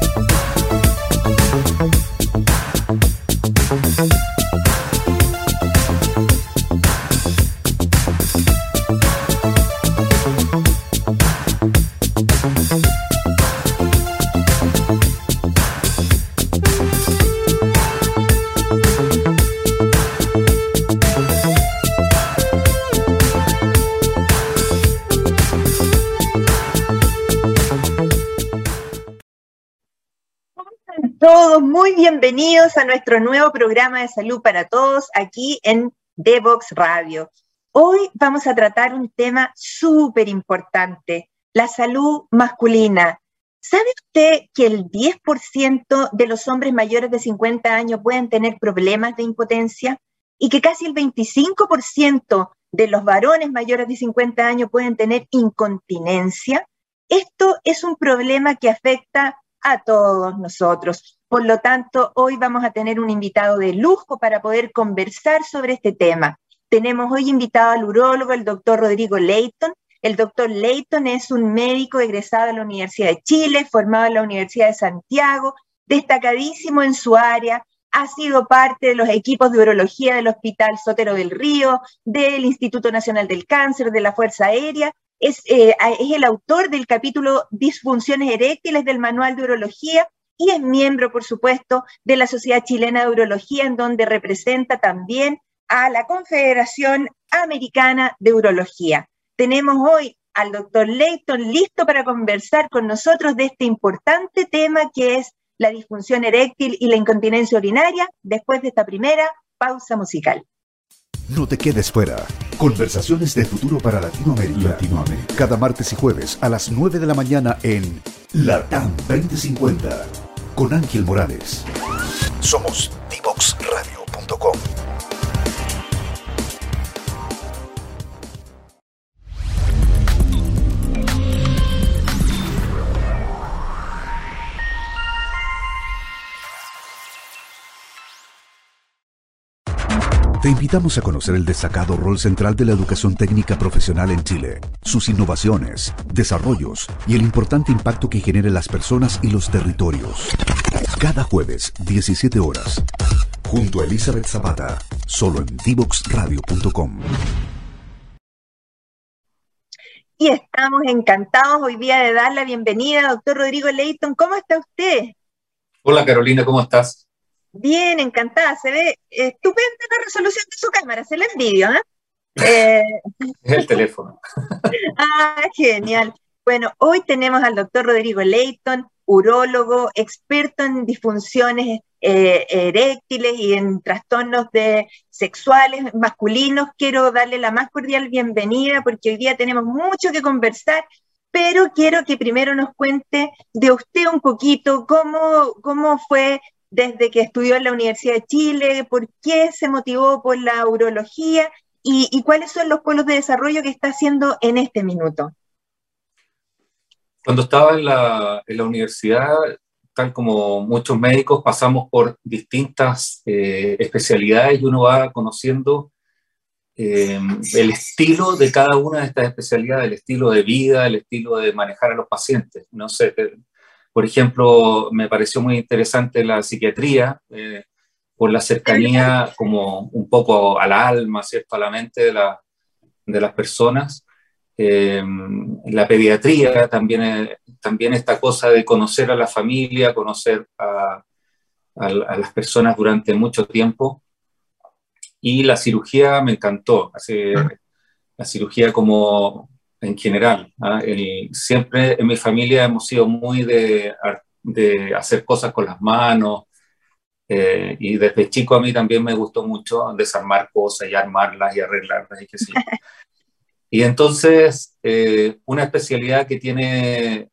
todos bienvenidos a nuestro nuevo programa de salud para todos aquí en Devox Radio. Hoy vamos a tratar un tema súper importante, la salud masculina. ¿Sabe usted que el 10% de los hombres mayores de 50 años pueden tener problemas de impotencia y que casi el 25% de los varones mayores de 50 años pueden tener incontinencia? Esto es un problema que afecta a todos nosotros. Por lo tanto, hoy vamos a tener un invitado de lujo para poder conversar sobre este tema. Tenemos hoy invitado al urólogo, el doctor Rodrigo Leighton. El doctor Leighton es un médico egresado de la Universidad de Chile, formado en la Universidad de Santiago, destacadísimo en su área, ha sido parte de los equipos de urología del Hospital Sotero del Río, del Instituto Nacional del Cáncer, de la Fuerza Aérea. Es, eh, es el autor del capítulo Disfunciones eréctiles del Manual de Urología y es miembro, por supuesto, de la Sociedad Chilena de Urología, en donde representa también a la Confederación Americana de Urología. Tenemos hoy al doctor Leighton listo para conversar con nosotros de este importante tema que es la disfunción eréctil y la incontinencia urinaria después de esta primera pausa musical. No te quedes fuera. Conversaciones de futuro para Latinoamérica. Latinoamérica. Cada martes y jueves a las 9 de la mañana en LATAM 2050 con Ángel Morales. Somos divoxradio.com. Te invitamos a conocer el destacado rol central de la educación técnica profesional en Chile, sus innovaciones, desarrollos y el importante impacto que genera en las personas y los territorios. Cada jueves, 17 horas, junto a Elizabeth Zapata, solo en divoxradio.com. Y estamos encantados hoy día de dar la bienvenida, doctor Rodrigo Leighton. ¿Cómo está usted? Hola Carolina, ¿cómo estás? Bien, encantada. Se ve estupenda la resolución de su cámara, se la envidio, ¿eh? eh el teléfono. ah, genial. Bueno, hoy tenemos al doctor Rodrigo Leighton, urólogo, experto en disfunciones eh, eréctiles y en trastornos de sexuales masculinos. Quiero darle la más cordial bienvenida porque hoy día tenemos mucho que conversar, pero quiero que primero nos cuente de usted un poquito cómo, cómo fue desde que estudió en la Universidad de Chile, por qué se motivó por la urología y, cuáles son los pueblos de desarrollo que está haciendo en este minuto. Cuando estaba en la, universidad, tal como muchos médicos, pasamos por distintas eh, especialidades y uno va conociendo eh, el estilo de cada una de estas especialidades, el estilo de vida, el estilo de manejar a los pacientes. No sé, por ejemplo, me pareció muy interesante la psiquiatría, eh, por la cercanía como un poco al alma, ¿cierto? a la mente de, la, de las personas. Eh, la pediatría también, eh, también esta cosa de conocer a la familia, conocer a, a, las personas durante mucho tiempo. Y la cirugía me encantó. Así, la cirugía como en general. ¿ah? siempre en mi familia hemos sido muy de, de hacer cosas con las manos. Eh, y desde chico a mí también me gustó mucho desarmar cosas y armarlas y arreglarlas y qué sé Y entonces, eh, una especialidad que tiene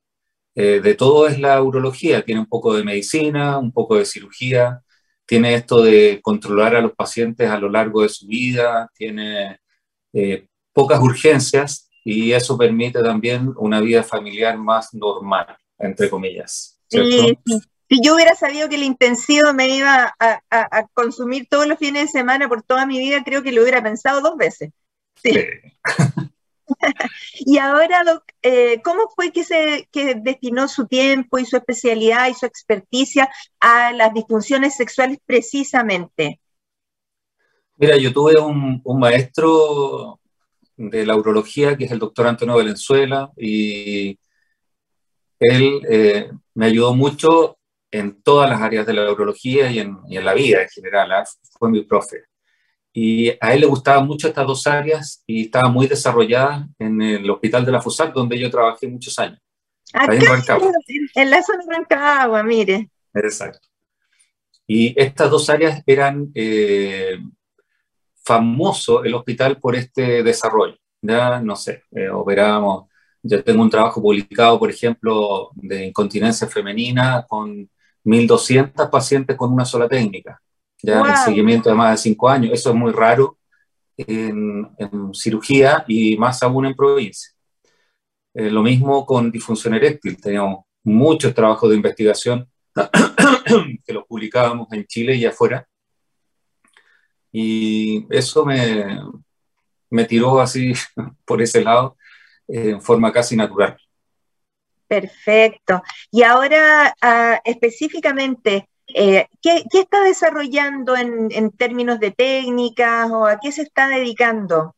eh, de todo es la urología. Tiene un poco de medicina, un poco de cirugía, tiene esto de controlar a los pacientes a lo largo de su vida, tiene pocas urgencias, y eso permite también una vida familiar más normal, entre comillas. Sí, Si yo hubiera sabido que el intensivo me iba a, consumir todos los fines de semana por toda mi vida, creo que lo hubiera pensado dos veces. Sí. y ahora, eh, ¿cómo fue que se que destinó su tiempo y su especialidad y su experticia a las disfunciones sexuales precisamente? Mira, yo tuve un, maestro de la urología, que es el doctor Antonio Valenzuela, y él eh, me ayudó mucho en todas las áreas de la urología y en, y en la vida en general. ¿ah? Fue mi profe. Y a él le gustaban mucho estas dos áreas y estaba muy desarrollada en el Hospital de la FUSAC, donde yo trabajé muchos años. Acá, en Rancagua. En la zona de Rancagua, mire. Exacto. Y estas dos áreas eran eh, famoso el hospital por este desarrollo. Ya, no sé, eh, operábamos, yo tengo un trabajo publicado, por ejemplo, de incontinencia femenina con 1.200 pacientes con una sola técnica ya en seguimiento de más de cinco años. Eso es muy raro en, cirugía y más aún en provincia. Eh, lo mismo con disfunción eréctil. Teníamos muchos trabajos de investigación que los publicábamos en Chile y afuera. Y eso me, me tiró así por ese lado eh, en forma casi natural. Perfecto. Y ahora, ah, específicamente, eh, ¿qué, está desarrollando en, términos de técnicas o a qué se está dedicando?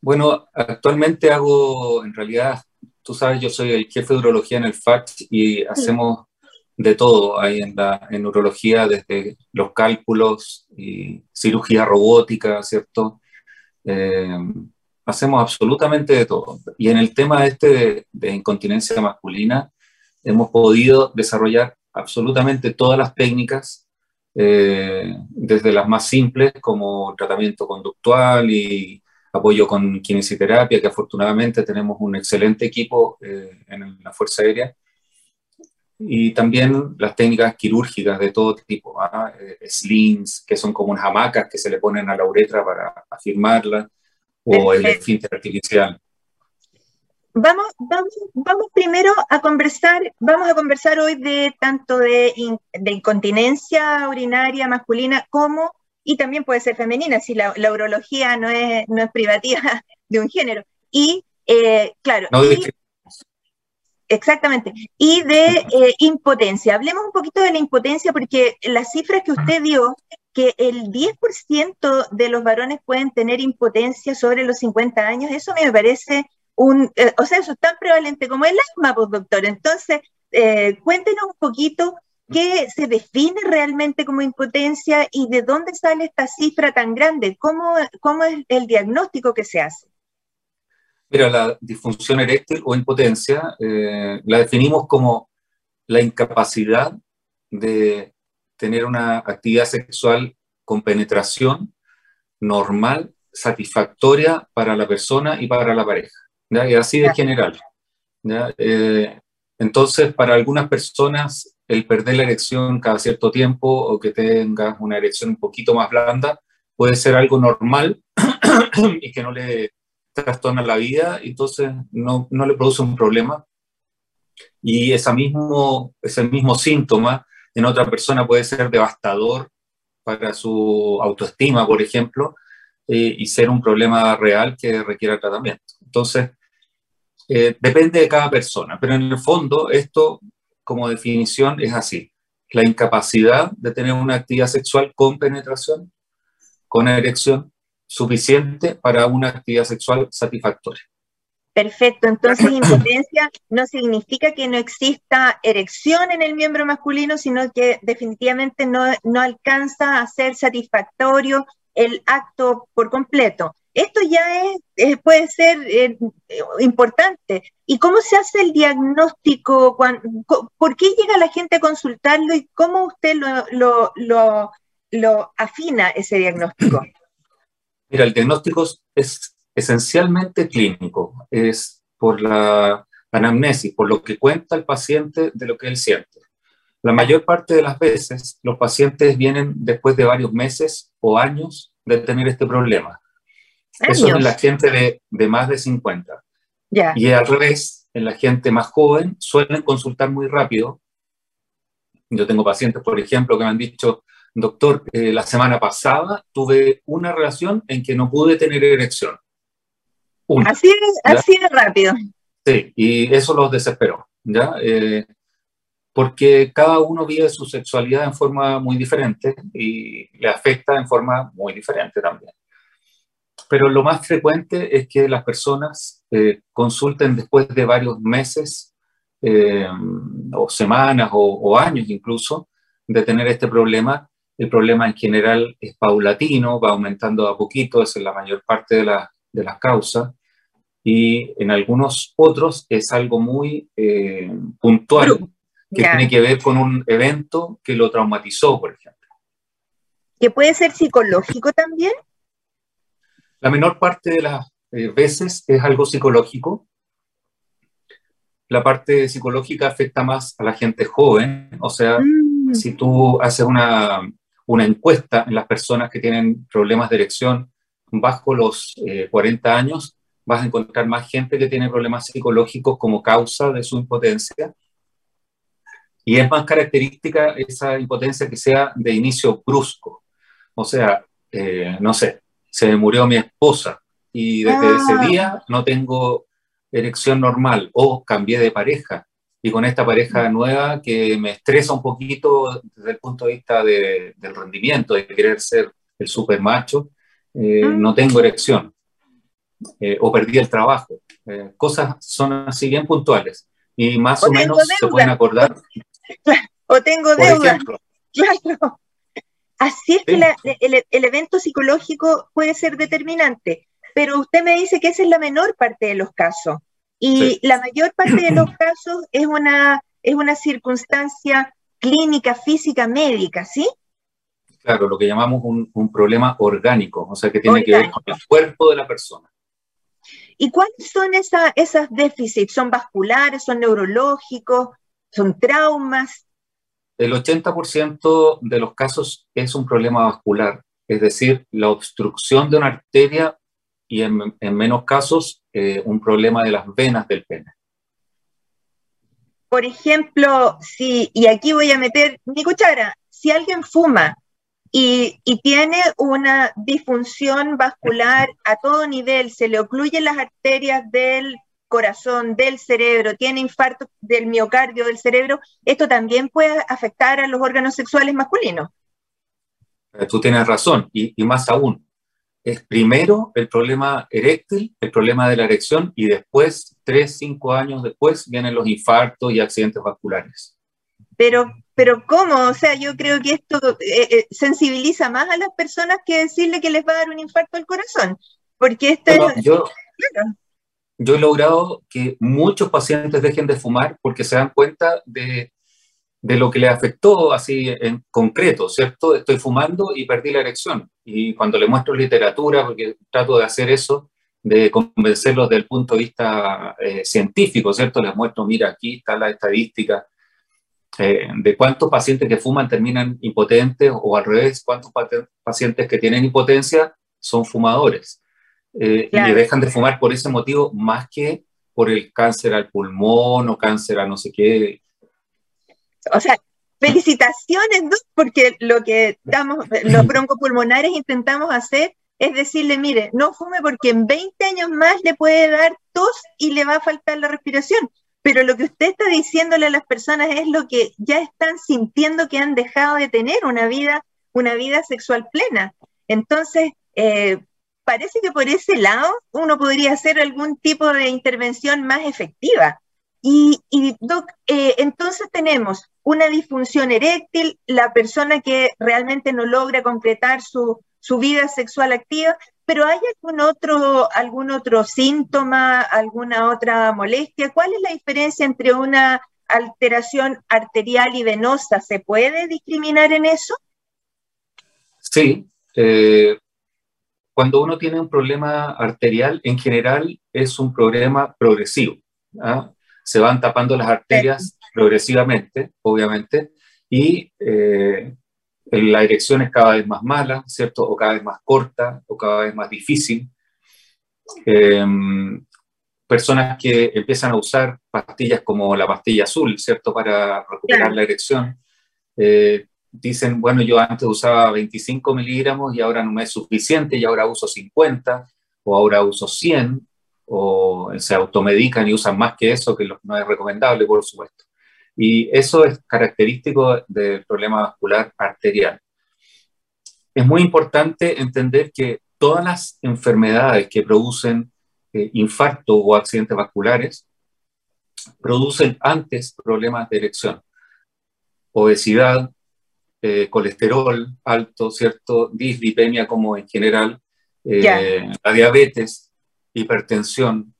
Bueno, actualmente hago, en realidad, tú sabes, yo soy el jefe de urología en el FACT y hacemos de todo ahí en, la, en urología, desde los cálculos y cirugía robótica, ¿cierto? Eh, hacemos absolutamente de todo. Y en el tema este de, de incontinencia masculina, hemos podido desarrollar absolutamente todas las técnicas, eh, desde las más simples como tratamiento conductual y apoyo con kinesioterapia, que afortunadamente tenemos un excelente equipo eh, en la Fuerza Aérea, y también las técnicas quirúrgicas de todo tipo, ¿ah? eh, slings, que son como unas hamacas que se le ponen a la uretra para afirmarla, o el esfínter artificial. Vamos, vamos, vamos primero a conversar, vamos a conversar hoy de tanto de, incontinencia urinaria masculina como, y también puede ser femenina, si la, urología no es, no es privativa de un género. Y, eh, claro, exactamente, y de eh, impotencia. Hablemos un poquito de la impotencia porque las cifras que usted dio, que el 10% de los varones pueden tener impotencia sobre los 50 años, eso me parece un, eh, o sea, eso es tan prevalente como el asma, pues doctor. Entonces, eh, cuéntenos un poquito qué se define realmente como impotencia y de dónde sale esta cifra tan grande, cómo, cómo es el diagnóstico que se hace. Mira, la disfunción eréctil o impotencia eh, la definimos como la incapacidad de tener una actividad sexual con penetración normal, satisfactoria para la persona y para la pareja. Y así de general. Eh, entonces, para algunas personas, el perder la erección cada cierto tiempo o que tengas una erección un poquito más blanda puede ser algo normal y que no le trastorna la vida, entonces no, no le produce un problema. Y ese mismo, ese mismo síntoma en otra persona puede ser devastador para su autoestima, por ejemplo, eh, y ser un problema real que requiera tratamiento. Entonces, eh, depende de cada persona, pero en el fondo esto como definición es así. La incapacidad de tener una actividad sexual con penetración, con erección suficiente para una actividad sexual satisfactoria. Perfecto, entonces impotencia no significa que no exista erección en el miembro masculino, sino que definitivamente no, no alcanza a ser satisfactorio el acto por completo. Esto ya es, puede ser eh, importante. ¿Y cómo se hace el diagnóstico? ¿Por qué llega la gente a consultarlo y cómo usted lo, lo, afina ese diagnóstico? Mira, el diagnóstico es esencialmente clínico, es por la anamnesis, por lo que cuenta el paciente de lo que él siente. La mayor parte de las veces los pacientes vienen después de varios meses o años de tener este problema. Eso es en la gente de, de más de 50. Y al revés, en la gente más joven suelen consultar muy rápido. Yo tengo pacientes, por ejemplo, que me han dicho, doctor, eh, la semana pasada tuve una relación en que no pude tener erección. Una, así, así de rápido. Sí, y eso los desesperó, ¿ya? Eh, porque cada uno vive su sexualidad en forma muy diferente y le afecta en forma muy diferente también. Pero lo más frecuente es que las personas eh, consulten después de varios meses eh, o semanas o, años incluso de tener este problema. El problema en general es paulatino, va aumentando a poquito, esa es la mayor parte de, de las causas. Y en algunos otros es algo muy eh, puntual que tiene que ver con un evento que lo traumatizó, por ejemplo. ¿Que puede ser psicológico también? La menor parte de las eh, veces es algo psicológico. La parte psicológica afecta más a la gente joven, o sea, mm. si tú haces una, una, encuesta en las personas que tienen problemas de erección bajo los 40 eh, años, vas a encontrar más gente que tiene problemas psicológicos como causa de su impotencia y es más característica esa impotencia que sea de inicio brusco. O sea, eh, no sé, se murió mi esposa y desde ese ah. día no tengo erección normal o cambié de pareja y con esta pareja nueva que me estresa un poquito desde el punto de vista del rendimiento, de querer ser el super macho, eh, ah. no tengo erección eh, o perdí el trabajo. cosas son así bien puntuales y más o, menos se pueden acordar. o tengo deuda. Claro. Así es que el, evento psicológico puede ser determinante, pero usted me dice que esa es la menor parte de los casos. Y la mayor parte de los casos es una, es una circunstancia clínica, física, médica, ¿sí? Claro, lo que llamamos un, problema orgánico, o sea, que tiene que ver con el cuerpo de la persona. ¿Y cuáles son esa, esas déficits? ¿Son vasculares, son neurológicos? son traumas. El 80% de los casos es un problema vascular, es decir, la obstrucción de una arteria y en, menos casos eh, un problema de las venas del pene. Por ejemplo, si, y aquí voy a meter mi cuchara, si alguien fuma y, y, tiene una disfunción vascular a todo nivel, se le ocluyen las arterias del corazón, del cerebro, tiene infarto del miocardio del cerebro, esto también puede afectar a los órganos sexuales masculinos. Eh, tú tienes razón, y, más aún, es primero el problema eréctil, el problema de la erección, y después, tres, cinco años después, vienen los infartos y accidentes vasculares. Pero, pero ¿cómo? O sea, yo creo que esto eh, eh, sensibiliza más a las personas que decirle que les va a dar un infarto al corazón, porque esto es... Yo, yo he logrado que muchos pacientes dejen de fumar porque se dan cuenta de, de lo que les afectó así en concreto, ¿cierto? Estoy fumando y perdí la erección. Y cuando le muestro literatura, porque trato de hacer eso, de convencerlos desde el punto de vista eh, científico, ¿cierto? Les muestro, mira, aquí está la estadística eh, de cuántos pacientes que fuman terminan impotentes o al revés, cuántos pacientes que tienen impotencia son fumadores. Eh, y dejan de fumar por ese motivo más que por el cáncer al pulmón o cáncer a no sé qué. O sea, felicitaciones, porque lo que estamos, los broncopulmonares intentamos hacer es decirle, mire, no fume porque en 20 años más le puede dar tos y le va a faltar la respiración. Pero lo que usted está diciéndole a las personas es lo que ya están sintiendo que han dejado de tener una vida, una vida sexual plena. Entonces, eh, parece que por ese lado uno podría hacer algún tipo de intervención más efectiva. Y, Doc, eh, entonces tenemos una disfunción eréctil, la persona que realmente no logra completar su, vida sexual activa, pero ¿hay algún otro, algún otro síntoma, alguna otra molestia? ¿Cuál es la diferencia entre una alteración arterial y venosa? ¿Se puede discriminar en eso? Sí, eh, cuando uno tiene un problema arterial, en general es un problema progresivo. ¿ah? Se van tapando las arterias progresivamente, obviamente, y eh, la erección es cada vez más mala, ¿cierto? O cada vez más corta, o cada vez más difícil. Em, personas que empiezan a usar pastillas como la pastilla azul, ¿cierto? Para recuperar la erección, eh, dicen, bueno, yo antes usaba 25 miligramos y ahora no me es suficiente y ahora uso 50 o ahora uso 100 o se automedican y usan más que eso, que no es recomendable, por supuesto. Y eso es característico del problema vascular arterial. Es muy importante entender que todas las enfermedades que producen eh, infarto o accidentes vasculares producen antes problemas de erección. Obesidad, eh, colesterol alto, ¿cierto? Dislipemia como en general, eh, la diabetes, hipertensión.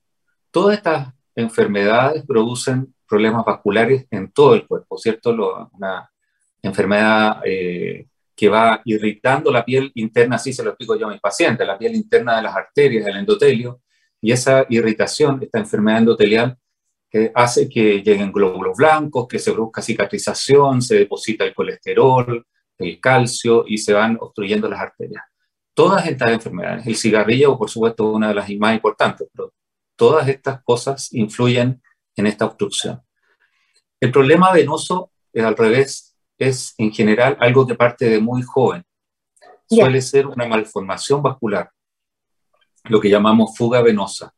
Todas estas enfermedades producen problemas vasculares en todo el cuerpo, ¿cierto? una enfermedad eh, que va irritando la piel interna, así se lo explico yo a mis pacientes, la piel interna de las arterias, del endotelio, y esa irritación, esta enfermedad endotelial, que hace que lleguen glóbulos blancos, que se produzca cicatrización, se deposita el colesterol, el calcio y se van obstruyendo las arterias. Todas estas enfermedades, el cigarrillo, por supuesto, una de las más importantes, pero todas estas cosas influyen en esta obstrucción. El problema venoso, al revés, es en general algo que parte de muy joven. Suele ser una malformación vascular, lo que llamamos fuga venosa.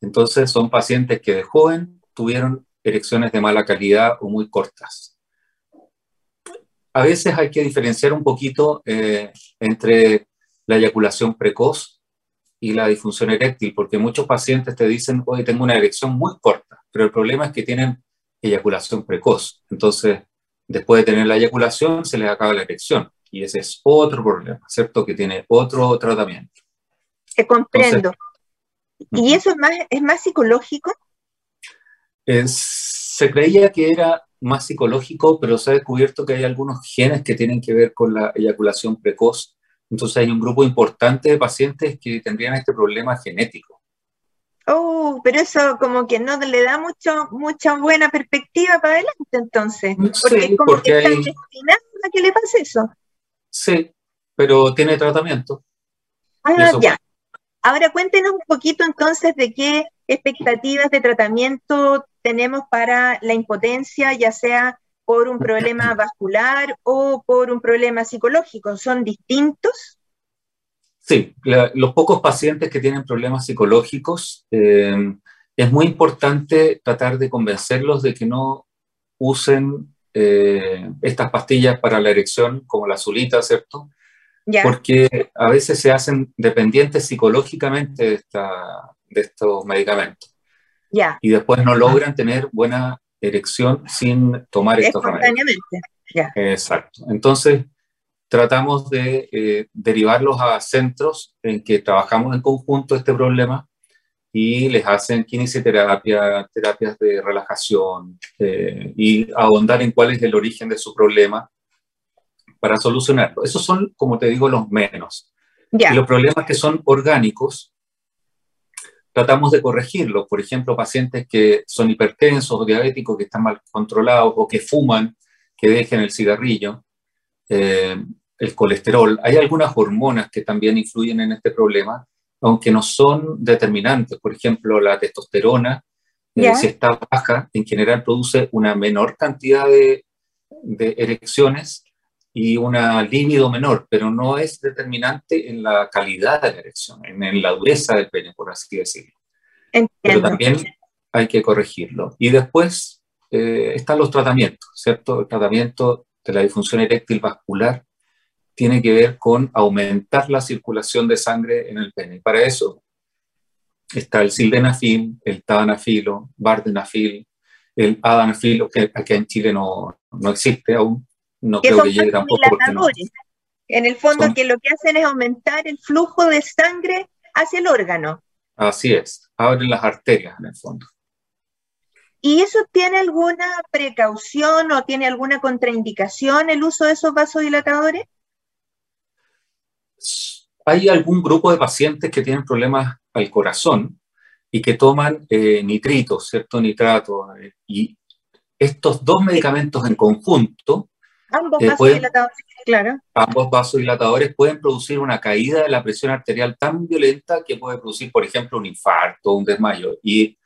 Entonces son pacientes que de joven tuvieron erecciones de mala calidad o muy cortas. A veces hay que diferenciar un poquito eh, entre la eyaculación precoz y la disfunción eréctil, porque muchos pacientes te dicen, hoy tengo una erección muy corta, pero el problema es que tienen eyaculación precoz. Entonces, después de tener la eyaculación, se les acaba la erección. Y ese es otro problema, ¿cierto? Que tiene otro tratamiento. Te comprendo. ¿Y eso es más, es más psicológico? se creía que era más psicológico, pero se ha descubierto que hay algunos genes que tienen que ver con la eyaculación precoz. Entonces hay un grupo importante de pacientes que tendrían este problema genético. Oh, pero eso como que no le da mucho, mucha buena perspectiva para adelante entonces. Porque es como que está destinado a que le pase eso. Sí, pero tiene tratamiento. Ah, ya. Ahora cuéntenos un poquito entonces de qué expectativas de tratamiento tenemos para la impotencia, ya sea por un problema vascular o por un problema psicológico. ¿Son distintos? Sí, los pocos pacientes que tienen problemas psicológicos, eh, es muy importante tratar de convencerlos de que no usen eh, estas pastillas para la erección, como la azulita, ¿cierto? Porque a veces se hacen dependientes psicológicamente de, esta, de estos medicamentos. Ya. Y después no logran tener buena erección sin tomar estos remedios. Exacto. Entonces, tratamos de eh, derivarlos a centros en que trabajamos en conjunto este problema y les hacen kinesioterapia, terapias de relajación eh, y ahondar en cuál es el origen de su problema para solucionarlo. Esos son, como te digo, los menos. Y los problemas que son orgánicos, tratamos de corregirlos. Por ejemplo, pacientes que son hipertensos o diabéticos, que están mal controlados o que fuman, que dejen el cigarrillo. Eh, el colesterol. Hay algunas hormonas que también influyen en este problema, aunque no son determinantes. Por ejemplo, la testosterona, eh, si está baja, en general produce una menor cantidad de, erecciones y una libido menor, pero no es determinante en la calidad de la erección, en, la dureza del pene, por así decirlo. Pero también hay que corregirlo. Y después eh, están los tratamientos, ¿cierto? El tratamiento de la disfunción eréctil vascular tiene que ver con aumentar la circulación de sangre en el pene. Para eso está el sildenafil, el tadanafilo, vardenafil, el adanafil, que aquí en Chile no, no existe aún. No creo que llegue tampoco. En el fondo, que lo que hacen es aumentar el flujo de sangre hacia el órgano. Así es, abren las arterias en el fondo. ¿Y eso tiene alguna precaución o tiene alguna contraindicación el uso de esos vasodilatadores? Hay algún grupo de pacientes que tienen problemas al corazón y que toman eh, nitritos, ¿cierto? Nitrato. Eh, y estos dos medicamentos en conjunto. Ambos eh, vasodilatadores, claro. Ambos vasodilatadores pueden producir una caída de la presión arterial tan violenta que puede producir, por ejemplo, un infarto, un desmayo. Y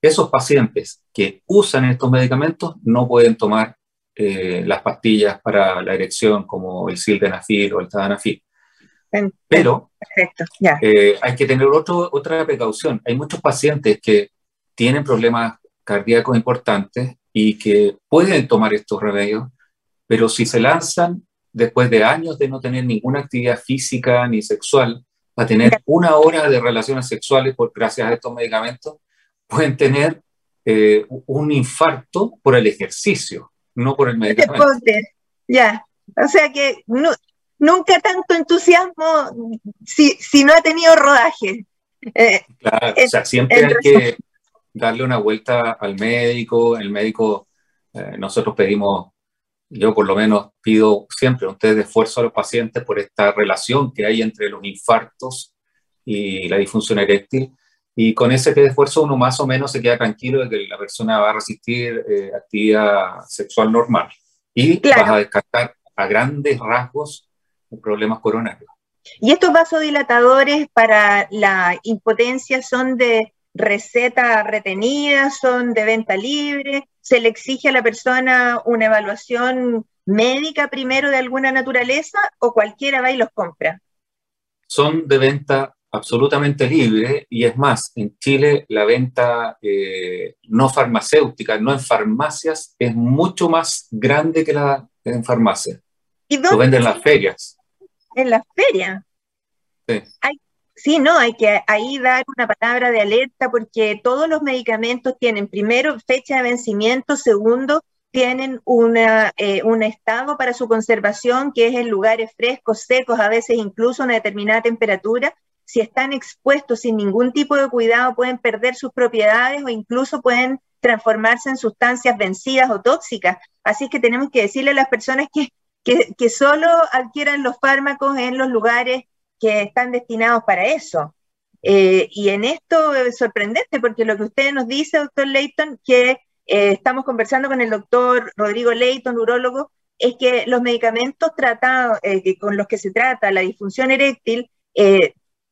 esos pacientes que usan estos medicamentos no pueden tomar las pastillas para la erección como el sildenafil o el tadalafil Pero eh, hay que tener otro, otra precaución. Hay muchos pacientes que tienen problemas cardíacos importantes y que pueden tomar estos remedios, pero si se lanzan después de años de no tener ninguna actividad física ni sexual, a tener una hora de relaciones sexuales por, gracias a estos medicamentos, pueden tener eh, un infarto por el ejercicio, no por el medicamento. Ya, o sea que nunca tanto entusiasmo si, si, no ha tenido rodaje. Eh, claro, o sea, siempre hay que darle una vuelta al médico, el médico, eh, nosotros pedimos, yo por lo menos pido siempre un test de esfuerzo a los pacientes por esta relación que hay entre los infartos y la disfunción eréctil. Y con ese test de esfuerzo uno más o menos se queda tranquilo de que la persona va a resistir eh, actividad sexual normal. Y vas a descartar a grandes rasgos problemas coronarios. ¿Y estos vasodilatadores para la impotencia son de receta retenida, son de venta libre? ¿Se le exige a la persona una evaluación médica primero de alguna naturaleza o cualquiera va y los compra? Son de venta absolutamente libre y es más, en Chile la venta eh, no farmacéutica, no en farmacias, es mucho más grande que la en farmacia. ¿Y dónde? Lo venden en las ferias. ¿En las ferias? Sí. sí, no, hay que ahí dar una palabra de alerta porque todos los medicamentos tienen, primero, fecha de vencimiento, segundo, tienen una, eh, un estado para su conservación que es en lugares frescos, secos, a veces incluso una determinada temperatura, si están expuestos sin ningún tipo de cuidado, pueden perder sus propiedades o incluso pueden transformarse en sustancias vencidas o tóxicas. Así que tenemos que decirle a las personas que, que, solo adquieran los fármacos en los lugares que están destinados para eso. Eh, y en esto es sorprendente, porque lo que usted nos dice, doctor Leighton, que eh, estamos conversando con el doctor Rodrigo Leighton, urólogo, es que los medicamentos tratados, eh, con los que se trata la disfunción eréctil,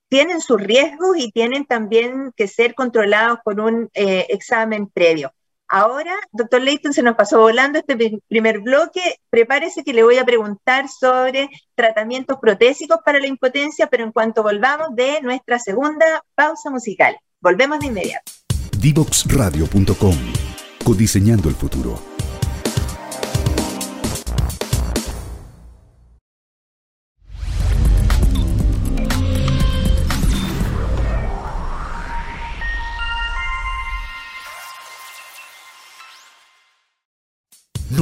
tienen sus riesgos y tienen también que ser controlados por un eh, examen previo. Ahora, doctor Leighton, se nos pasó volando este primer bloque. Prepárese que le voy a preguntar sobre tratamientos protésicos para la impotencia, pero en cuanto volvamos de nuestra segunda pausa musical. Volvemos de inmediato. Divoxradio.com Codiseñando el futuro.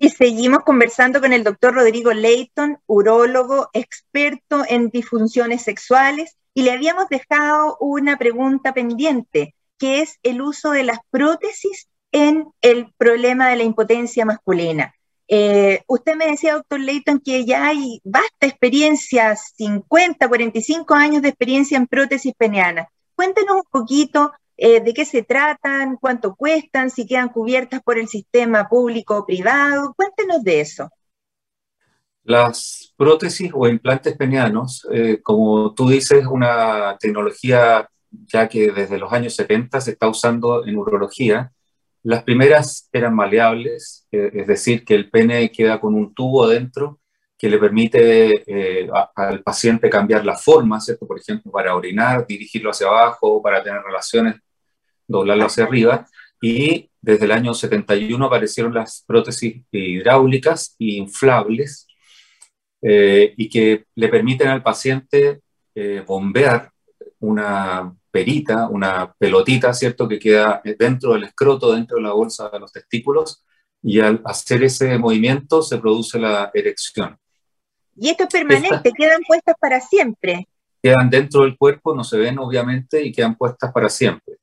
Y seguimos conversando con el doctor Rodrigo Leighton, urólogo, experto en disfunciones sexuales, y le habíamos dejado una pregunta pendiente, que es el uso de las prótesis en el problema de la impotencia masculina. Eh, usted me decía, doctor Leighton, que ya hay vasta experiencia, 50, 45 años de experiencia en prótesis penianas. Cuéntenos un poquito eh, de qué se tratan, cuánto cuestan, si quedan cubiertas por el sistema público o privado. Cuéntenos de eso. Las prótesis o implantes penianos, eh, como tú dices, una tecnología ya que desde los años 70 se está usando en urología. Las primeras eran maleables, eh, es decir, que el pene queda con un tubo adentro que le permite eh, al paciente cambiar la forma, ¿cierto? Por ejemplo, para orinar, dirigirlo hacia abajo, para tener relaciones, doblarlo hacia arriba. y desde el año 71 aparecieron las prótesis hidráulicas e inflables eh, y que le permiten al paciente eh, bombear una perita, una pelotita, ¿cierto?, que queda dentro del escroto, dentro de la bolsa de los testículos, y al hacer ese movimiento se produce la erección. ¿Y esto es permanente? ¿Quedan puestas para siempre? Quedan dentro del cuerpo, no se ven obviamente, y quedan puestas para siempre.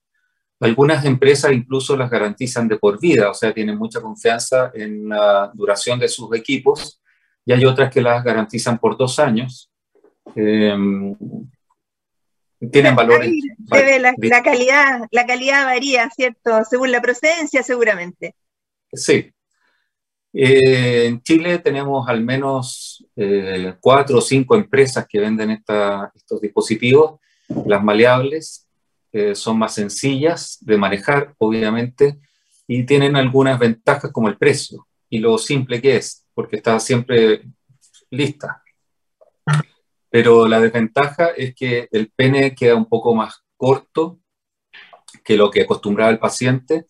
Algunas empresas incluso las garantizan de por vida, o sea, tienen mucha confianza en la duración de sus equipos, y hay otras que las garantizan por dos años. Em, tienen valores. la, calidad, la calidad varía, ¿cierto? Según la procedencia, seguramente. Sí. Eh, en Chile tenemos al menos eh, cuatro o cinco empresas que venden estos dispositivos. Las maleables eh, son más sencillas de manejar, obviamente, y tienen algunas ventajas como el precio y lo simple que es, porque está siempre lista. Pero la desventaja es que el pene queda un poco más corto que lo que acostumbraba el paciente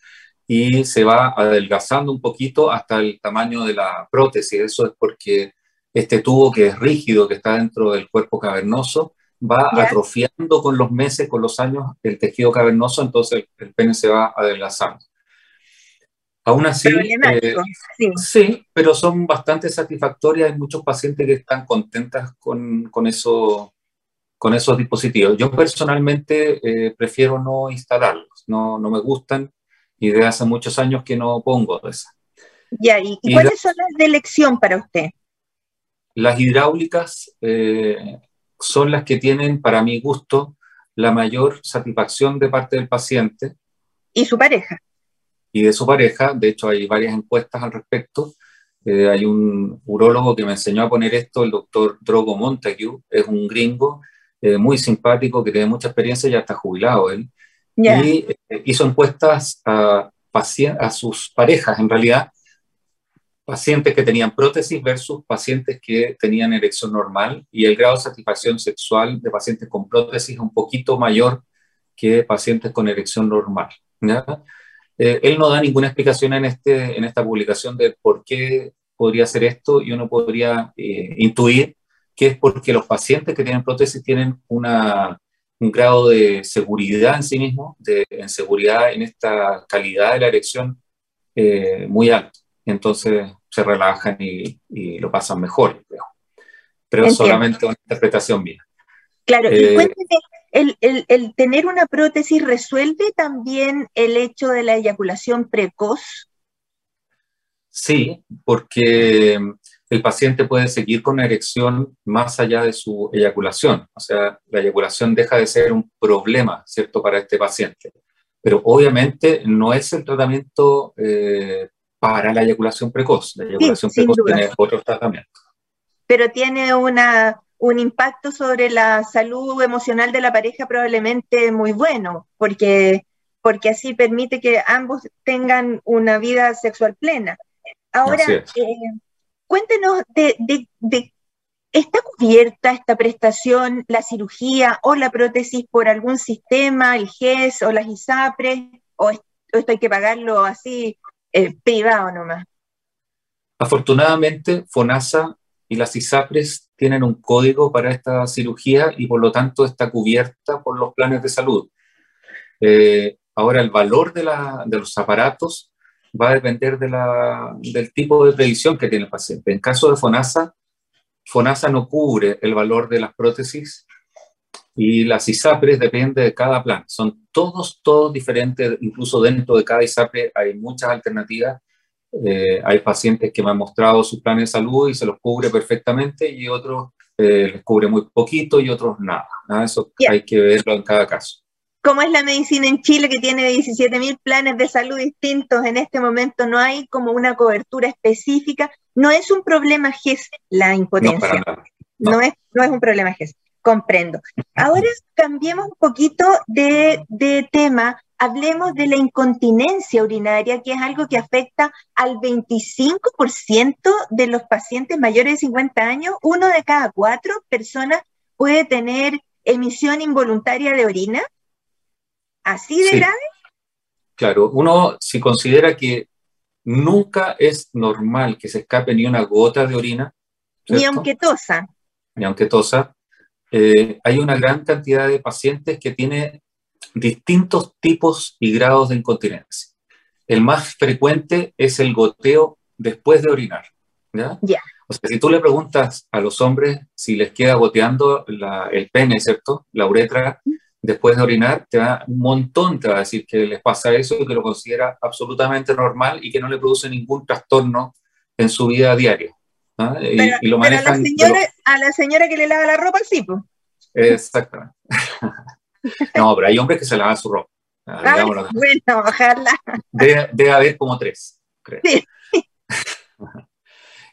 y se va adelgazando un poquito hasta el tamaño de la prótesis. Eso es porque este tubo que es rígido, que está dentro del cuerpo cavernoso, va atrofiando con los meses, con los años, el tejido cavernoso, entonces el pene se va adelgazando. Aún así, eh, sí. pero son bastante satisfactorias. Hay muchos pacientes que están contentas con, con, eso, con esos dispositivos. Yo personalmente eh, prefiero no instalarlos, no, no, me gustan y desde hace muchos años que no pongo de esas. Ya, ¿y, cuáles son las de elección para usted? Las hidráulicas eh, son las que tienen, para mi gusto, la mayor satisfacción de parte del paciente. ¿Y su pareja? y de su pareja. De hecho, hay varias encuestas al respecto. Eh, hay un urólogo que me enseñó a poner esto, el doctor Drogo Montague, es un gringo eh, muy simpático que tiene mucha experiencia, ya está jubilado él. Y eh, hizo encuestas a, a sus parejas, en realidad, pacientes que tenían prótesis versus pacientes que tenían erección normal y el grado de satisfacción sexual de pacientes con prótesis es un poquito mayor que pacientes con erección normal. Eh, él no da ninguna explicación en, este, en esta publicación de por qué podría ser esto y uno podría eh, intuir que es porque los pacientes que tienen prótesis tienen una, un grado de seguridad en sí mismo, de en seguridad en esta calidad de la erección eh, muy alto. Entonces se relajan y, lo pasan mejor, Pero es solamente una interpretación mía. Claro, y cuénteme, el, tener una prótesis resuelve también el hecho de la eyaculación precoz. Sí, porque el paciente puede seguir con la erección más allá de su eyaculación. O sea, la eyaculación deja de ser un problema, ¿cierto?, para este paciente. Pero obviamente no es el tratamiento eh, para la eyaculación precoz. La eyaculación precoz tiene otro tratamiento. Pero tiene una, un impacto sobre la salud emocional de la pareja probablemente muy bueno, porque, porque así permite que ambos tengan una vida sexual plena. Ahora, eh, cuéntenos de, de, ¿está cubierta esta prestación, la cirugía o la prótesis por algún sistema, el GES o las ISAPRES, o, esto hay que pagarlo así eh, privado nomás? Afortunadamente, FONASA y las ISAPRES tienen un código para esta cirugía y por lo tanto está cubierta por los planes de salud. Eh, ahora, el valor de, los aparatos va a depender del tipo de previsión que tiene el paciente. En caso de FONASA, FONASA no cubre el valor de las prótesis y las ISAPRES depende de cada plan. Son todos, todos diferentes, incluso dentro de cada ISAPRE hay muchas alternativas eh, hay pacientes que me han mostrado su plan de salud y se los cubre perfectamente y otros eh, les cubre muy poquito y otros nada. Eso hay que verlo en cada caso. ¿Cómo es la medicina en Chile que tiene 17.000 planes de salud distintos? En este momento no hay como una cobertura específica. No es un problema GES la impotencia. No, es, no es un problema GES. Comprendo. Ahora cambiemos un poquito de, de tema hablemos de la incontinencia urinaria, que es algo que afecta al 25% de los pacientes mayores de 50 años. Uno de cada cuatro personas puede tener emisión involuntaria de orina. ¿Así de grave? claro, uno si considera que nunca es normal que se escape ni una gota de orina. Ni aunque tosa. Ni aunque tosa. Eh, hay una gran cantidad de pacientes que tienen distintos tipos y grados de incontinencia. El más frecuente es el goteo después de orinar. ¿ya? O sea, si tú le preguntas a los hombres si les queda goteando el pene, ¿cierto? La uretra, después de orinar, te va un montón, te va a decir que les pasa eso y que lo considera absolutamente normal y que no le produce ningún trastorno en su vida diaria. Y, lo manejan, a, la señora, a la señora que le lava la ropa, sí, pues. Exactamente. no, pero hay hombres que se lavan su ropa. bueno, ojalá. Debe, haber como tres, creo. Sí.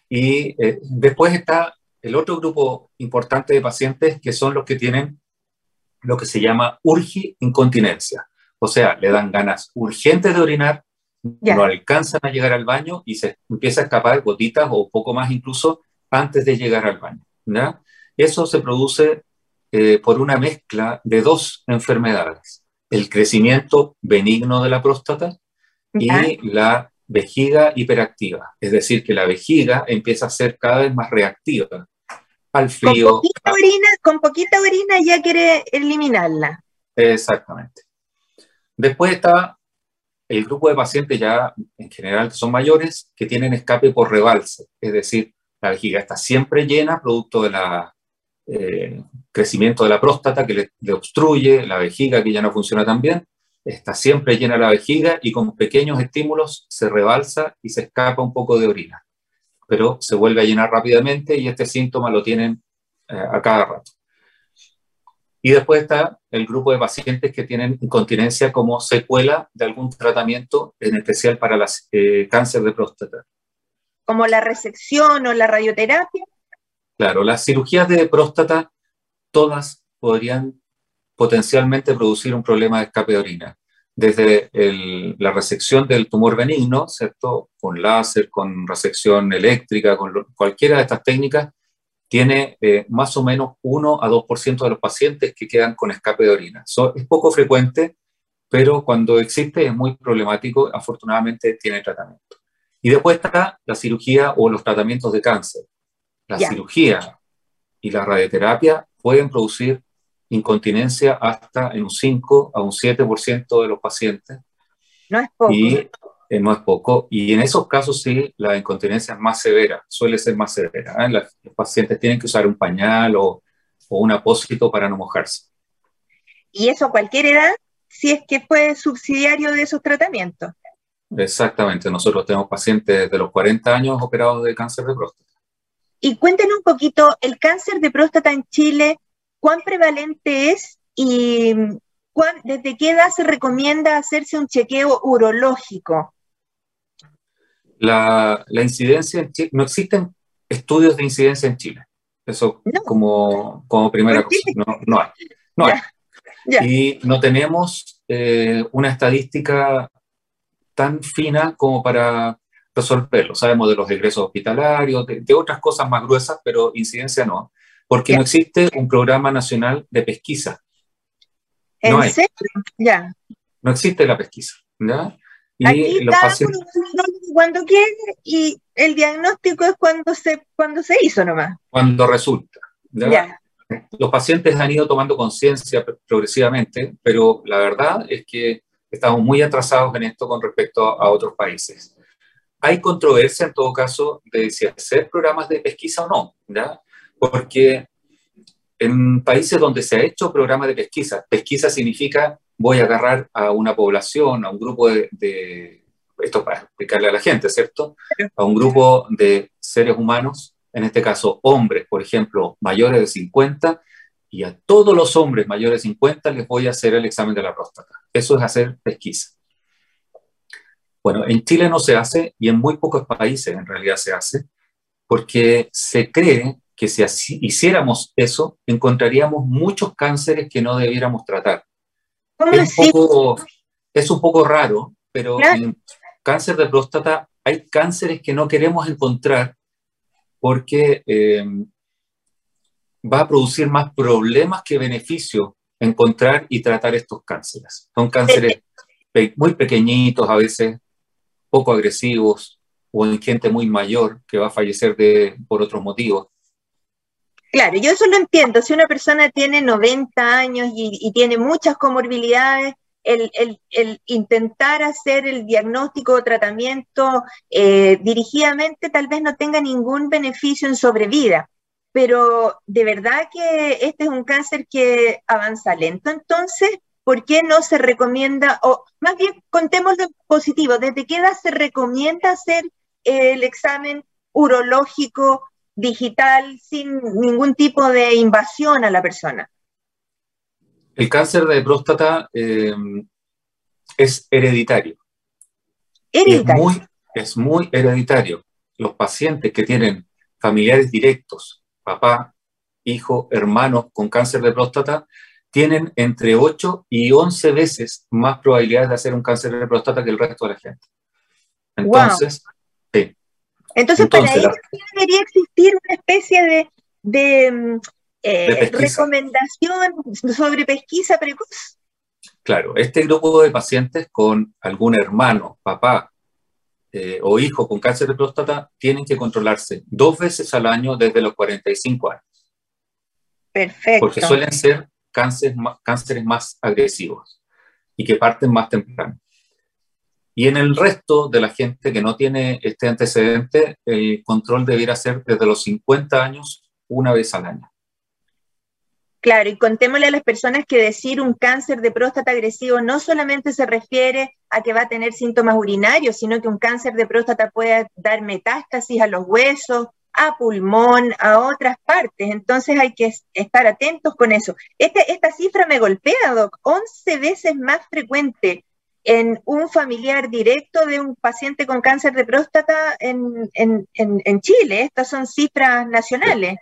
y eh, después está el otro grupo importante de pacientes que son los que tienen lo que se llama urgi incontinencia. O sea, le dan ganas urgentes de orinar, no alcanzan a llegar al baño y se empieza a escapar gotitas o poco más incluso antes de llegar al baño. Eso se produce eh, por una mezcla de dos enfermedades, el crecimiento benigno de la próstata y la vejiga hiperactiva, es decir, que la vejiga empieza a ser cada vez más reactiva al frío. Con poquita, orina, con poquita orina ya quiere eliminarla. Exactamente. Después está el grupo de pacientes ya en general son mayores que tienen escape por rebalse, es decir, la vejiga está siempre llena producto del eh, crecimiento de la próstata que le, obstruye, la vejiga que ya no funciona tan bien, está siempre llena la vejiga y con pequeños estímulos se rebalsa y se escapa un poco de orina. Pero se vuelve a llenar rápidamente y este síntoma lo tienen eh, a cada rato. Y después está el grupo de pacientes que tienen incontinencia como secuela de algún tratamiento, en especial para el eh, cáncer de próstata. ¿Como la resección o la radioterapia? Claro, las cirugías de próstata todas podrían potencialmente producir un problema de escape de orina desde la resección del tumor benigno, ¿cierto? Con láser, con resección eléctrica, con cualquiera de estas técnicas, tiene eh, más o menos 1 a 2% de los pacientes que quedan con escape de orina. es poco frecuente, pero cuando existe es muy problemático, afortunadamente tiene tratamiento. Y después está la cirugía o los tratamientos de cáncer. La cirugía y la radioterapia pueden producir incontinencia hasta en un 5 a un 7% de los pacientes. No es poco. Y eh, no es poco. Y en esos casos sí, la incontinencia es más severa, suele ser más severa. ¿eh? los pacientes tienen que usar un pañal o, o, un apósito para no mojarse. ¿Y eso a cualquier edad? Si es que fue subsidiario de esos tratamientos. Exactamente. Nosotros tenemos pacientes de los 40 años operados de cáncer de próstata. Y cuéntenos un poquito, ¿el cáncer de próstata en Chile cuán prevalente es y desde qué edad se recomienda hacerse un chequeo urológico. La, incidencia en Chile, no existen estudios de incidencia en Chile. Eso como, como primera cosa. No, hay. No hay. Y no tenemos eh, una estadística tan fina como para resolverlo. Sabemos de los egresos hospitalarios, de otras cosas más gruesas, pero incidencia no porque no existe un programa nacional de pesquisa. ¿En no serio? Ya. No existe la pesquisa. ¿ya? Y Aquí los pacientes... cuando quiere y el diagnóstico es cuando se, cuando se hizo nomás. Cuando resulta. ¿ya? Los pacientes han ido tomando conciencia progresivamente, pero la verdad es que estamos muy atrasados en esto con respecto a otros países. Hay controversia en todo caso de si hacer programas de pesquisa o no, ¿ya? porque en países donde se ha hecho programa de pesquisa, pesquisa significa voy a agarrar a una población, a un grupo de, esto para explicarle a la gente, ¿cierto? A un grupo de seres humanos, en este caso hombres, por ejemplo, mayores de 50, y a todos los hombres mayores de 50 les voy a hacer el examen de la próstata. Eso es hacer pesquisa. Bueno, en Chile no se hace y en muy pocos países en realidad se hace, porque se cree que si así, hiciéramos eso, encontraríamos muchos cánceres que no debiéramos tratar. Es un, poco, es un poco raro, pero en cáncer de próstata hay cánceres que no queremos encontrar porque eh, va a producir más problemas que beneficios encontrar y tratar estos cánceres. Son cánceres muy pequeñitos a veces, poco agresivos, o en gente muy mayor que va a fallecer de, por otros motivos. Claro, yo eso lo entiendo. Si una persona tiene 90 años y, tiene muchas comorbilidades, el, intentar hacer el diagnóstico o tratamiento eh, dirigidamente tal vez no tenga ningún beneficio en sobrevida. Pero de verdad que este es un cáncer que avanza lento. Entonces, ¿por qué no se recomienda, o más bien contemos lo positivo, ¿desde qué edad se recomienda hacer el examen urológico digital sin ningún tipo de invasión a la persona? El cáncer de próstata eh, es hereditario. Hereditario. Es muy, es muy hereditario. Los pacientes que tienen familiares directos, papá, hijo, hermano con cáncer de próstata, tienen entre 8 y 11 veces más probabilidades de hacer un cáncer de próstata que el resto de la gente. Entonces, entonces, para ello debería existir una especie de, mm, eh, recomendación sobre pesquisa precoz. Claro, este grupo de pacientes con algún hermano, papá eh, o hijo con cáncer de próstata tienen que controlarse dos veces al año desde los 45 años. Perfecto. Porque suelen ser cánceres más agresivos y que parten más temprano. Y en el resto de la gente que no tiene este antecedente, el control debiera ser desde los 50 años una vez al año. Claro, y contémosle a las personas que decir un cáncer de próstata agresivo no solamente se refiere a que va a tener síntomas urinarios, sino que un cáncer de próstata puede dar metástasis a los huesos, a pulmón, a otras partes. Entonces hay que estar atentos con eso. Este, esta cifra me golpea, Doc, 11 veces más frecuente en un familiar directo de un paciente con cáncer de próstata en, Chile. Estas son cifras nacionales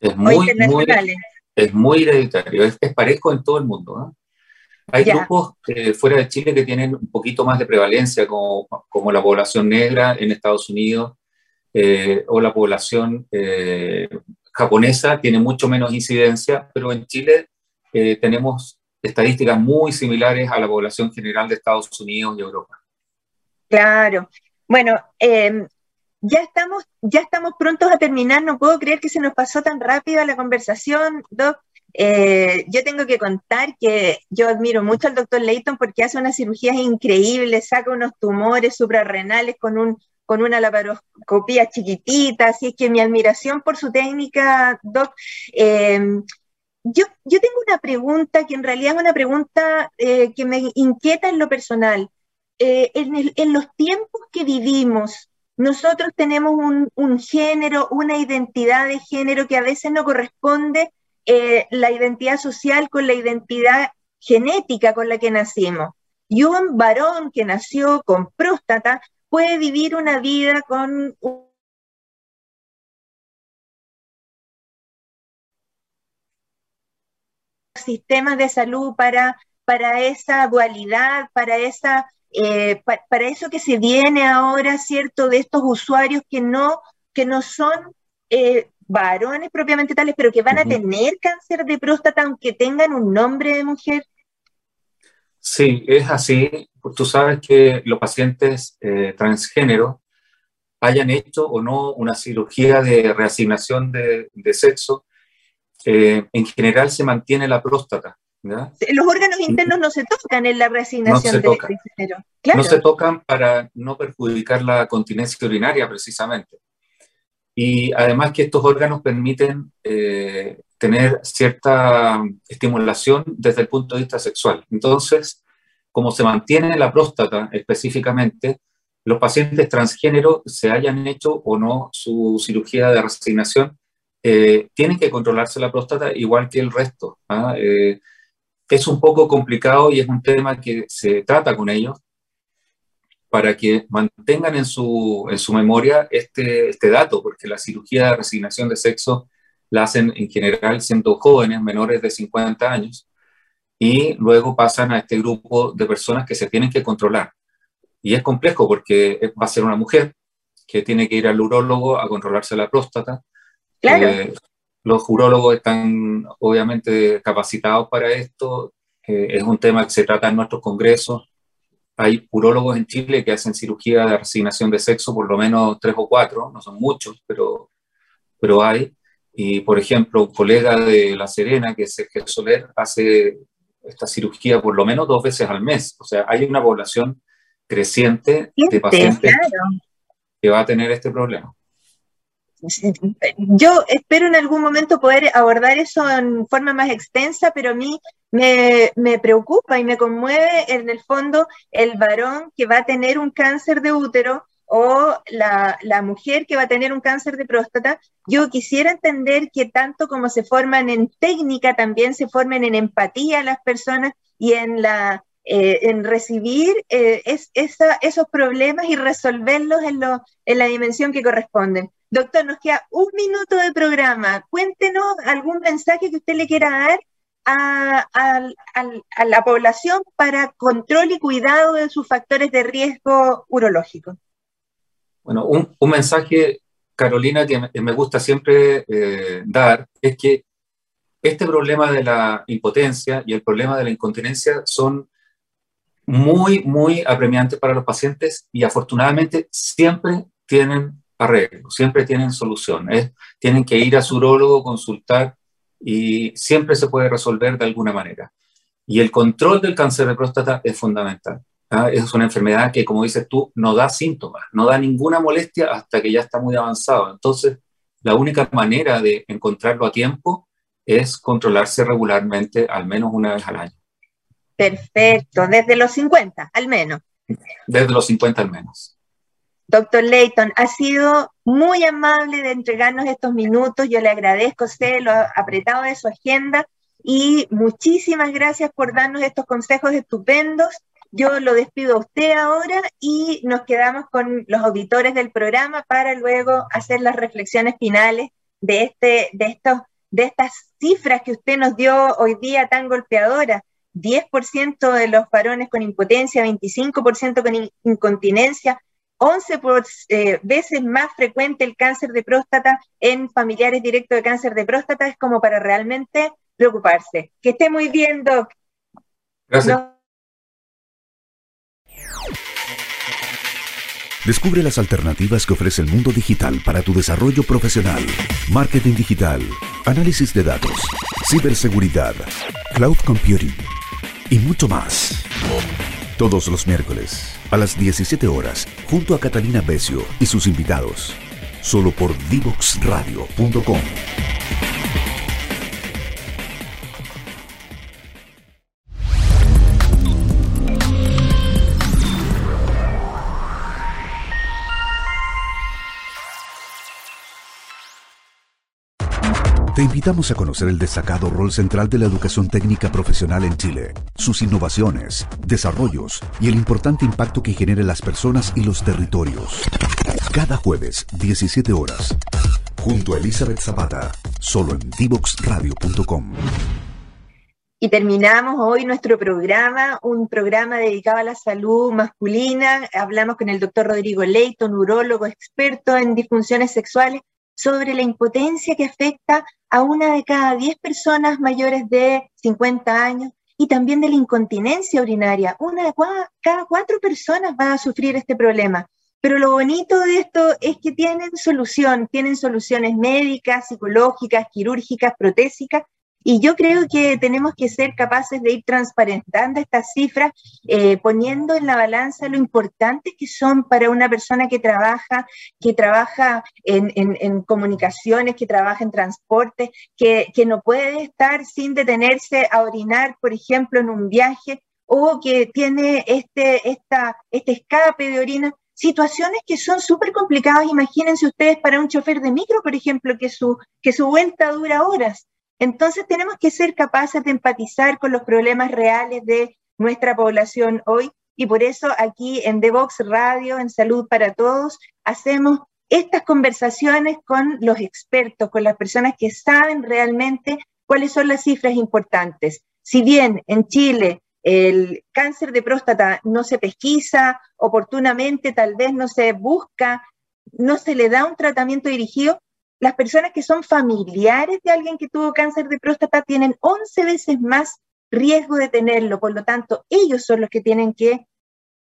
es muy, internacionales. es muy hereditario, es, parejo en todo el mundo. Hay grupos eh, fuera de Chile que tienen un poquito más de prevalencia, como, como la población negra en Estados Unidos eh, o la población eh, japonesa, tiene mucho menos incidencia, pero en Chile tenemos estadísticas muy similares a la población general de Estados Unidos y Europa. Claro. Bueno, em, ya, estamos, ya estamos prontos a terminar. No puedo creer que se nos pasó tan rápido la conversación, Doc. Eh, yo tengo que contar que yo admiro mucho al doctor Leighton porque hace unas cirugías increíbles, saca unos tumores suprarrenales con, un, con una laparoscopía chiquitita, así es que mi admiración por su técnica, Doc. Em, yo, tengo una pregunta que en realidad es una pregunta eh, que me inquieta en lo personal. Eh, en, los tiempos que vivimos, nosotros tenemos un, género, una identidad de género que a veces no corresponde eh, la identidad social con la identidad genética con la que nacimos. Y un varón que nació con próstata puede vivir una vida con sistemas de salud para, para esa dualidad, para, esa, eh, para eso que se viene ahora, ¿cierto? De estos usuarios que no, que no son eh, varones propiamente tales, pero que van a tener cáncer de próstata aunque tengan un nombre de mujer. Sí, es así. Tú sabes que los pacientes eh, transgénero hayan hecho o no una cirugía de reasignación de, de sexo, eh, en general se mantiene la próstata. Los órganos internos no se tocan en la reasignación no de, género. No se tocan para no perjudicar la continencia urinaria precisamente. Y además que estos órganos permiten eh, tener cierta estimulación desde el punto de vista sexual. Entonces, como se mantiene la próstata específicamente, los pacientes transgénero se hayan hecho o no su cirugía de resignación, eh, tienen que controlarse la próstata igual que el resto. ¿ah? Eh, es un poco complicado y es un tema que se trata con ellos para que mantengan en su, en su memoria este, este dato, porque la cirugía de resignación de sexo la hacen en general siendo jóvenes, menores de 50 años, y luego pasan a este grupo de personas que se tienen que controlar. Y es complejo porque va a ser una mujer que tiene que ir al urólogo a controlarse la próstata, Claro. los urólogos están obviamente capacitados para esto, es un tema que se trata en nuestros congresos hay urólogos en Chile que hacen cirugía de resignación de sexo, por lo menos tres o cuatro, no son muchos, pero, pero hay. Y, por ejemplo, un colega de La Serena, que es Sergio Soler, hace esta cirugía por lo menos dos veces al mes. O sea, hay una población creciente de pacientes que va a tener este problema. Yo espero en algún momento poder abordar eso en forma más extensa, pero a mí me, preocupa y me conmueve en el fondo el varón que va a tener un cáncer de útero o la, mujer que va a tener un cáncer de próstata. Yo quisiera entender que tanto como se forman en técnica, también se formen en empatía las personas y en la eh, en recibir eh, es, esos problemas y resolverlos en, en la dimensión que corresponden. Doctor, nos queda un minuto de programa. Cuéntenos algún mensaje que usted le quiera dar a, la población para control y cuidado de sus factores de riesgo urológico. Bueno, un, un mensaje, Carolina, que me, gusta siempre eh, dar es que este problema de la impotencia y el problema de la incontinencia son muy, muy apremiantes para los pacientes y afortunadamente siempre tienen arreglo, siempre tienen solución. tienen que ir a su urólogo, consultar y siempre se puede resolver de alguna manera. Y el control del cáncer de próstata es fundamental. ¿ah? Es una enfermedad que, como dices tú, no da síntomas, no da ninguna molestia hasta que ya está muy avanzado. Entonces, la única manera de encontrarlo a tiempo es controlarse regularmente, al menos una vez al año. Perfecto, desde los 50 al menos. Desde los 50 al menos. Doctor Leighton, ha sido muy amable de entregarnos estos minutos. Yo le agradezco a lo apretado de su agenda y muchísimas gracias por darnos estos consejos estupendos. Yo lo despido a usted ahora y nos quedamos con los auditores del programa para luego hacer las reflexiones finales de, este, de, estos, de estas cifras que usted nos dio hoy día tan golpeadoras. 10% de los varones con impotencia, 25% con incontinencia, 11 eh, veces más frecuente el cáncer de próstata en familiares directos de cáncer de próstata, es como para realmente preocuparse. Que esté muy bien, Doc. Gracias. Descubre las alternativas que ofrece el mundo digital para tu desarrollo profesional. Marketing digital, análisis de datos, ciberseguridad, cloud computing y mucho más. Todos los miércoles a las 17 horas junto a Catalina Becio y sus invitados. Solo por divoxradio.com. Te invitamos a conocer el destacado rol central de la educación técnica profesional en Chile, sus innovaciones, desarrollos y el importante impacto que genera en las personas y los territorios. Cada jueves, 17 horas, junto a Elizabeth Zapata, solo en divoxradio.com. Y terminamos hoy nuestro programa, un programa dedicado a la salud masculina. Hablamos con el doctor Rodrigo Leighton, urólogo experto en disfunciones sexuales sobre la impotencia que afecta a una de cada 10 personas mayores de 50 años y también de la incontinencia urinaria. Una de cada cuatro personas va a sufrir este problema. Pero lo bonito de esto es que tienen solución, tienen soluciones médicas, psicológicas, quirúrgicas, protésicas, y yo creo que tenemos que ser capaces de ir transparentando estas cifras, eh, poniendo en la balanza lo importante que son para una persona que trabaja, que trabaja en, comunicaciones, que trabaja en transporte, que, no puede estar sin detenerse a orinar, por ejemplo, en un viaje, o que tiene este, este escape de orina situaciones que son súper complicadas. Imagínense ustedes para un chofer de micro, por ejemplo, que su vuelta dura horas. Entonces tenemos que ser capaces de empatizar con los problemas reales de nuestra población hoy y por eso aquí en The Box Radio, en Salud para Todos, hacemos estas conversaciones con los expertos, con las personas que saben realmente cuáles son las cifras importantes. Si bien en Chile el cáncer de próstata no se pesquisa oportunamente, tal vez no se busca, no se le da un tratamiento dirigido, las personas que son familiares de alguien que tuvo cáncer de próstata tienen 11 veces más riesgo de tenerlo, por lo tanto, ellos son los que tienen que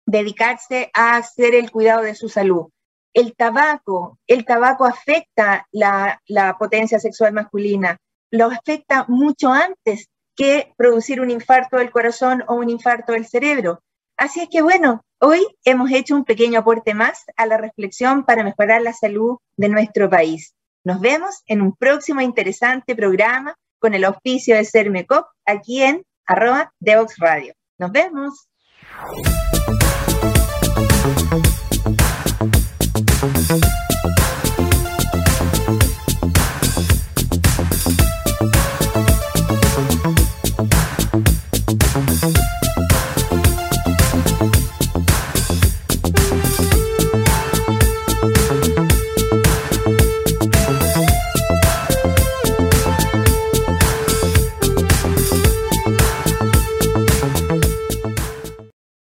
dedicarse a hacer el cuidado de su salud. El tabaco, el tabaco afecta la, la potencia sexual masculina, lo afecta mucho antes que producir un infarto del corazón o un infarto del cerebro. Así es que bueno, hoy hemos hecho un pequeño aporte más a la reflexión para mejorar la salud de nuestro país. Nos vemos en un próximo interesante programa con el auspicio de Cermecop aquí en arroba Devox Radio. Nos vemos.